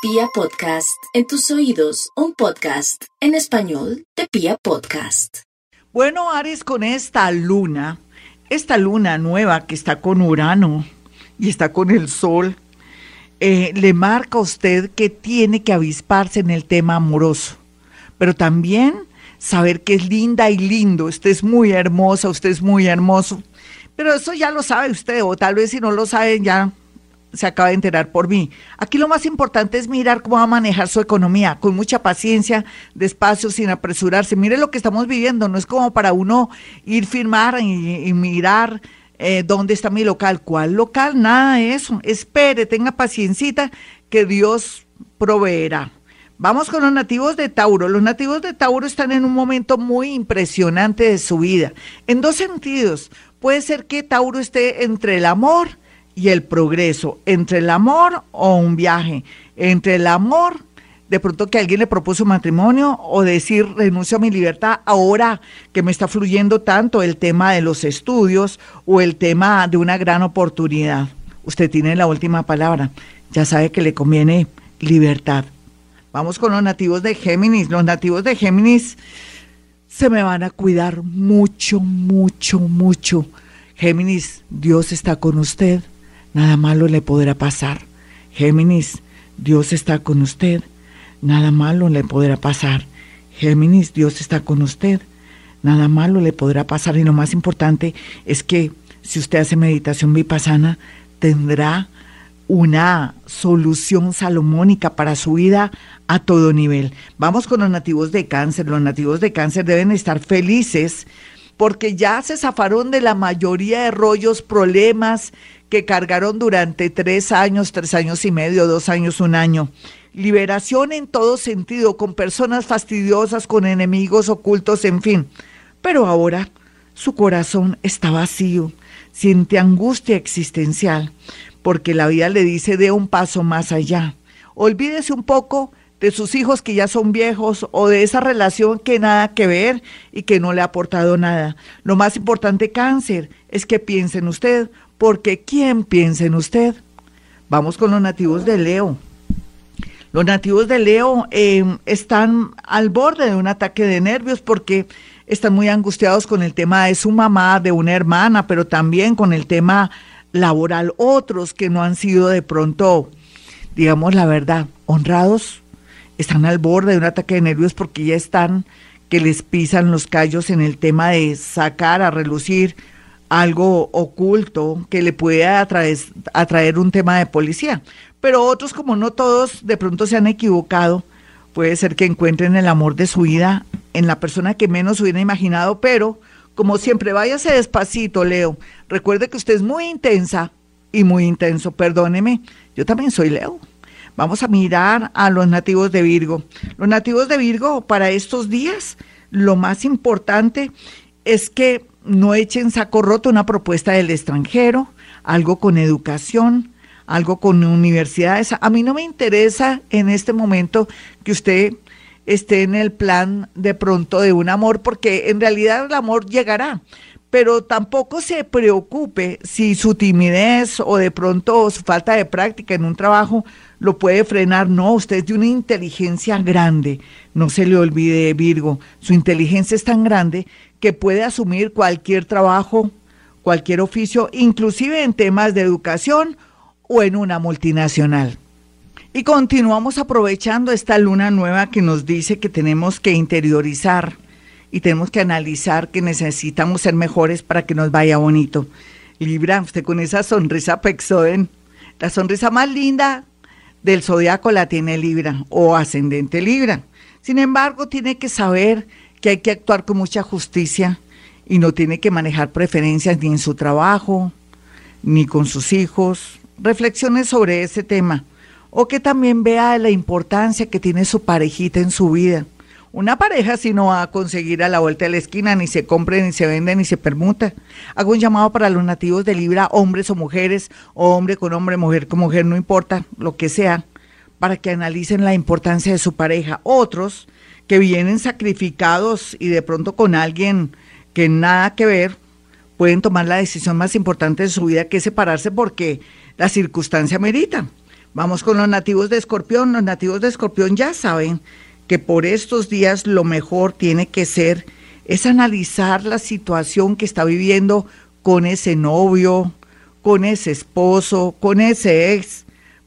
Pia Podcast, en tus oídos, un podcast en español de Pia Podcast. Bueno, Aries, con esta luna, esta luna nueva que está con Urano y está con el Sol, eh, le marca a usted que tiene que avisparse en el tema amoroso, pero también saber que es linda y lindo, usted es muy hermosa, usted es muy hermoso, pero eso ya lo sabe usted, o tal vez si no lo sabe ya se acaba de enterar por mí. Aquí lo más importante es mirar cómo va a manejar su economía, con mucha paciencia, despacio, sin apresurarse. Mire lo que estamos viviendo, no es como para uno ir firmar y, mirar eh, dónde está mi local. ¿Cuál local? Nada de eso. Espere, tenga paciencita, que Dios proveerá. Vamos con los nativos de Tauro. Los nativos de Tauro están en un momento muy impresionante de su vida. En dos sentidos. Puede ser que Tauro esté entre el amor y el progreso, entre el amor o un viaje, entre el amor, de pronto que alguien le propuso matrimonio o decir renuncio a mi libertad ahora que me está fluyendo tanto el tema de los estudios o el tema de una gran oportunidad. Usted tiene la última palabra, ya sabe que le conviene libertad. Vamos con los nativos de Géminis. Los nativos de Géminis se me van a cuidar mucho, mucho, mucho. Géminis, Dios está con usted nada malo le podrá pasar. Géminis, Dios está con usted, nada malo le podrá pasar. Géminis, Dios está con usted, nada malo le podrá pasar. Y lo más importante es que si usted hace meditación vipassana, tendrá una solución salomónica para su vida a todo nivel. Vamos con los nativos de cáncer. Los nativos de cáncer deben estar felices porque ya se zafaron de la mayoría de rollos, problemas que cargaron durante tres años, tres años y medio, dos años, un año. Liberación en todo sentido, con personas fastidiosas, con enemigos ocultos, en fin. Pero ahora su corazón está vacío, siente angustia existencial, porque la vida le dice de un paso más allá. Olvídese un poco de sus hijos que ya son viejos o de esa relación que nada que ver y que no le ha aportado nada. Lo más importante, cáncer, es que piense en usted, porque ¿quién piensa en usted? Vamos con los nativos de Leo. Los nativos de Leo eh, están al borde de un ataque de nervios porque están muy angustiados con el tema de su mamá, de una hermana, pero también con el tema laboral. Otros que no han sido de pronto, digamos la verdad, honrados, están al borde de un ataque de nervios porque ya están que les pisan los callos en el tema de sacar a relucir algo oculto que le pueda atraer, atraer un tema de policía. Pero otros, como no todos, de pronto se han equivocado, puede ser que encuentren el amor de su vida en la persona que menos hubiera imaginado, pero como siempre, váyase despacito, Leo. Recuerde que usted es muy intensa y muy intenso, perdóneme, yo también soy Leo. Vamos a mirar a los nativos de Virgo. Los nativos de Virgo para estos días, lo más importante es que no echen saco roto una propuesta del extranjero, algo con educación, algo con universidades. A mí no me interesa en este momento que usted esté en el plan de pronto de un amor, porque en realidad el amor llegará. Pero tampoco se preocupe si su timidez o de pronto su falta de práctica en un trabajo lo puede frenar. No, usted es de una inteligencia grande. No se le olvide, Virgo. Su inteligencia es tan grande que puede asumir cualquier trabajo, cualquier oficio, inclusive en temas de educación o en una multinacional. Y continuamos aprovechando esta luna nueva que nos dice que tenemos que interiorizar y tenemos que analizar que necesitamos ser mejores para que nos vaya bonito. Libra, usted con esa sonrisa pexoden, la sonrisa más linda del zodiaco la tiene Libra o ascendente Libra. Sin embargo, tiene que saber que hay que actuar con mucha justicia y no tiene que manejar preferencias ni en su trabajo, ni con sus hijos. Reflexiones sobre ese tema. O que también vea la importancia que tiene su parejita en su vida. Una pareja si no va a conseguir a la vuelta de la esquina, ni se compre, ni se vende, ni se permuta. Hago un llamado para los nativos de Libra, hombres o mujeres, o hombre con hombre, mujer con mujer, no importa, lo que sea, para que analicen la importancia de su pareja. Otros que vienen sacrificados y de pronto con alguien que nada que ver, pueden tomar la decisión más importante de su vida que es separarse porque la circunstancia merita. Vamos con los nativos de Escorpión. Los nativos de Escorpión ya saben que por estos días lo mejor tiene que ser es analizar la situación que está viviendo con ese novio, con ese esposo, con ese ex,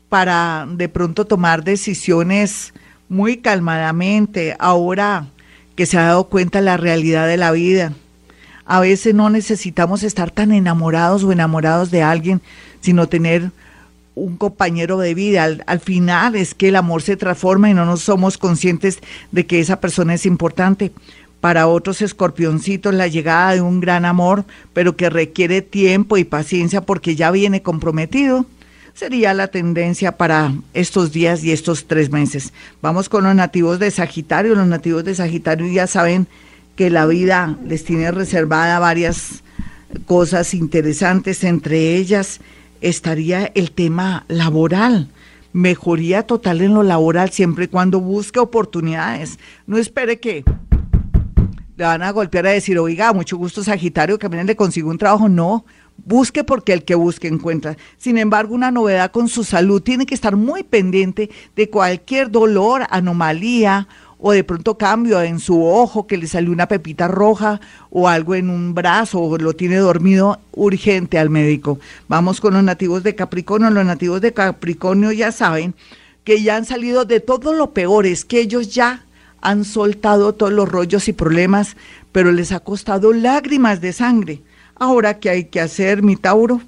para de pronto tomar decisiones muy calmadamente, ahora que se ha dado cuenta de la realidad de la vida. A veces no necesitamos estar tan enamorados o enamorados de alguien, sino tener un compañero de vida. Al, final es que el amor se transforma y no nos somos conscientes de que esa persona es importante. Para otros escorpioncitos la llegada de un gran amor, pero que requiere tiempo y paciencia porque ya viene comprometido, sería la tendencia para estos días y estos tres meses. Vamos con los nativos de Sagitario. Los nativos de Sagitario ya saben que la vida les tiene reservada varias cosas interesantes, entre ellas estaría el tema laboral. Mejoría total en lo laboral siempre y cuando busque oportunidades. No espere que le van a golpear a decir, oiga, mucho gusto Sagitario, que apenas le consigo un trabajo. No, busque porque el que busque encuentra. Sin embargo, una novedad con su salud tiene que estar muy pendiente de cualquier dolor, anomalía o de pronto cambio en su ojo, que le salió una pepita roja o algo en un brazo o lo tiene dormido, urgente al médico. Vamos con los nativos de Capricornio. Los nativos de Capricornio ya saben que ya han salido de todo lo peor, es que ellos ya han soltado todos los rollos y problemas, pero les ha costado lágrimas de sangre. Ahora, ¿qué hay que hacer, mi Tauro?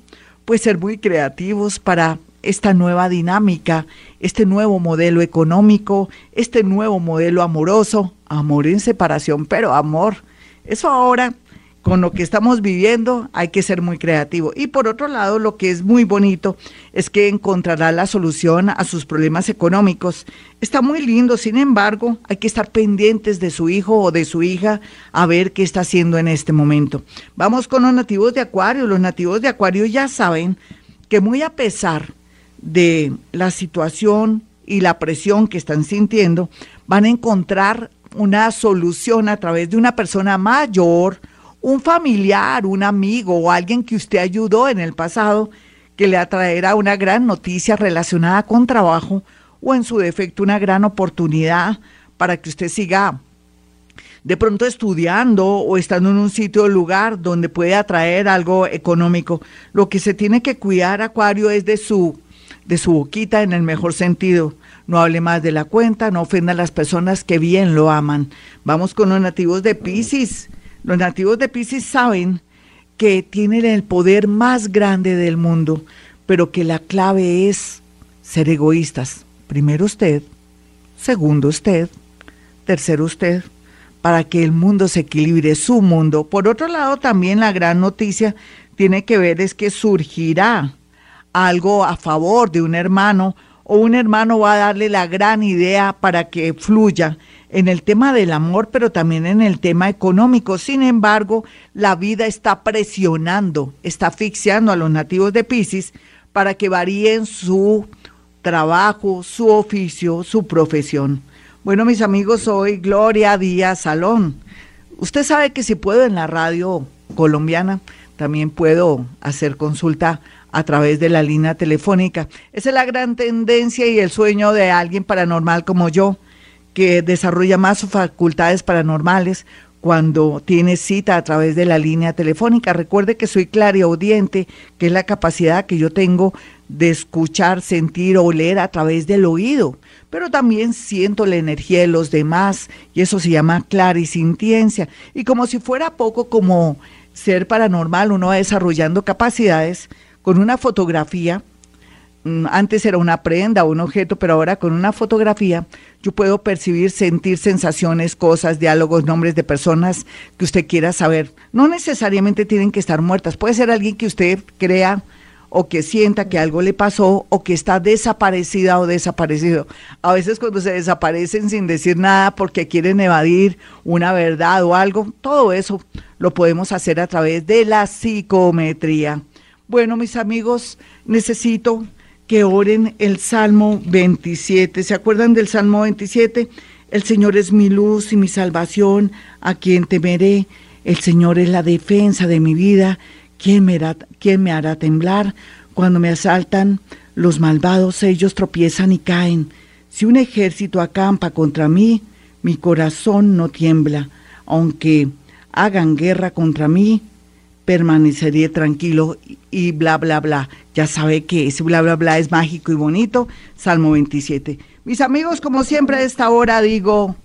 Pues ser muy creativos para esta nueva dinámica, este nuevo modelo económico, este nuevo modelo amoroso, amor en separación, pero amor. Eso ahora, con lo que estamos viviendo, hay que ser muy creativo. Y por otro lado, lo que es muy bonito es que encontrará la solución a sus problemas económicos. Está muy lindo, sin embargo, hay que estar pendientes de su hijo o de su hija a ver qué está haciendo en este momento. Vamos con los nativos de Acuario. Los nativos de Acuario ya saben que muy a pesar de la situación y la presión que están sintiendo, van a encontrar una solución a través de una persona mayor, un familiar, un amigo o alguien que usted ayudó en el pasado, que le atraerá una gran noticia relacionada con trabajo o en su defecto una gran oportunidad para que usted siga de pronto estudiando o estando en un sitio o lugar donde puede atraer algo económico. Lo que se tiene que cuidar, Acuario, es de su de su boquita en el mejor sentido. No hable más de la cuenta, no ofenda a las personas que bien lo aman. Vamos con los nativos de Pisces. Los nativos de Pisces saben que tienen el poder más grande del mundo, pero que la clave es ser egoístas. Primero usted, segundo usted, tercero usted, para que el mundo se equilibre, su mundo. Por otro lado, también la gran noticia tiene que ver es que surgirá algo a favor de un hermano o un hermano va a darle la gran idea para que fluya en el tema del amor, pero también en el tema económico. Sin embargo, la vida está presionando, está asfixiando a los nativos de Pisces para que varíen su trabajo, su oficio, su profesión. Bueno, mis amigos, soy Gloria Díaz Salón. Usted sabe que si puedo en la radio colombiana, también puedo hacer consulta a través de la línea telefónica. Esa es la gran tendencia y el sueño de alguien paranormal como yo, que desarrolla más sus facultades paranormales cuando tiene cita a través de la línea telefónica. Recuerde que soy clariaudiente, que es la capacidad que yo tengo de escuchar, sentir o leer a través del oído, pero también siento la energía de los demás y eso se llama clarisintiencia. Y como si fuera poco como ser paranormal, uno va desarrollando capacidades, con una fotografía, mm, antes era una prenda o un objeto, pero ahora con una fotografía yo puedo percibir, sentir sensaciones, cosas, diálogos, nombres de personas que usted quiera saber. No necesariamente tienen que estar muertas, puede ser alguien que usted crea o que sienta que algo le pasó o que está desaparecida o desaparecido. A veces cuando se desaparecen sin decir nada porque quieren evadir una verdad o algo, todo eso lo podemos hacer a través de la psicometría. Bueno, mis amigos, necesito que oren el Salmo 27. ¿Se acuerdan del Salmo 27? El Señor es mi luz y mi salvación, a quien temeré. El Señor es la defensa de mi vida. ¿Quién me hará, temblar? Cuando me asaltan Los malvados ellos tropiezan y caen. Si un ejército acampa contra mí, mi corazón no tiembla. Aunque hagan guerra contra mí, permaneceré tranquilo y bla, bla, bla. Ya sabe que ese bla, bla, bla es mágico y bonito. Salmo 27. Mis amigos, como siempre a esta hora digo,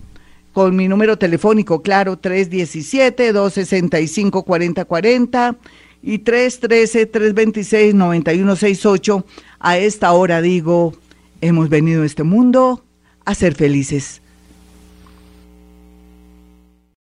con mi número telefónico, claro, 317-265-4040 y 313-326-9168. A esta hora digo, hemos venido a este mundo a ser felices.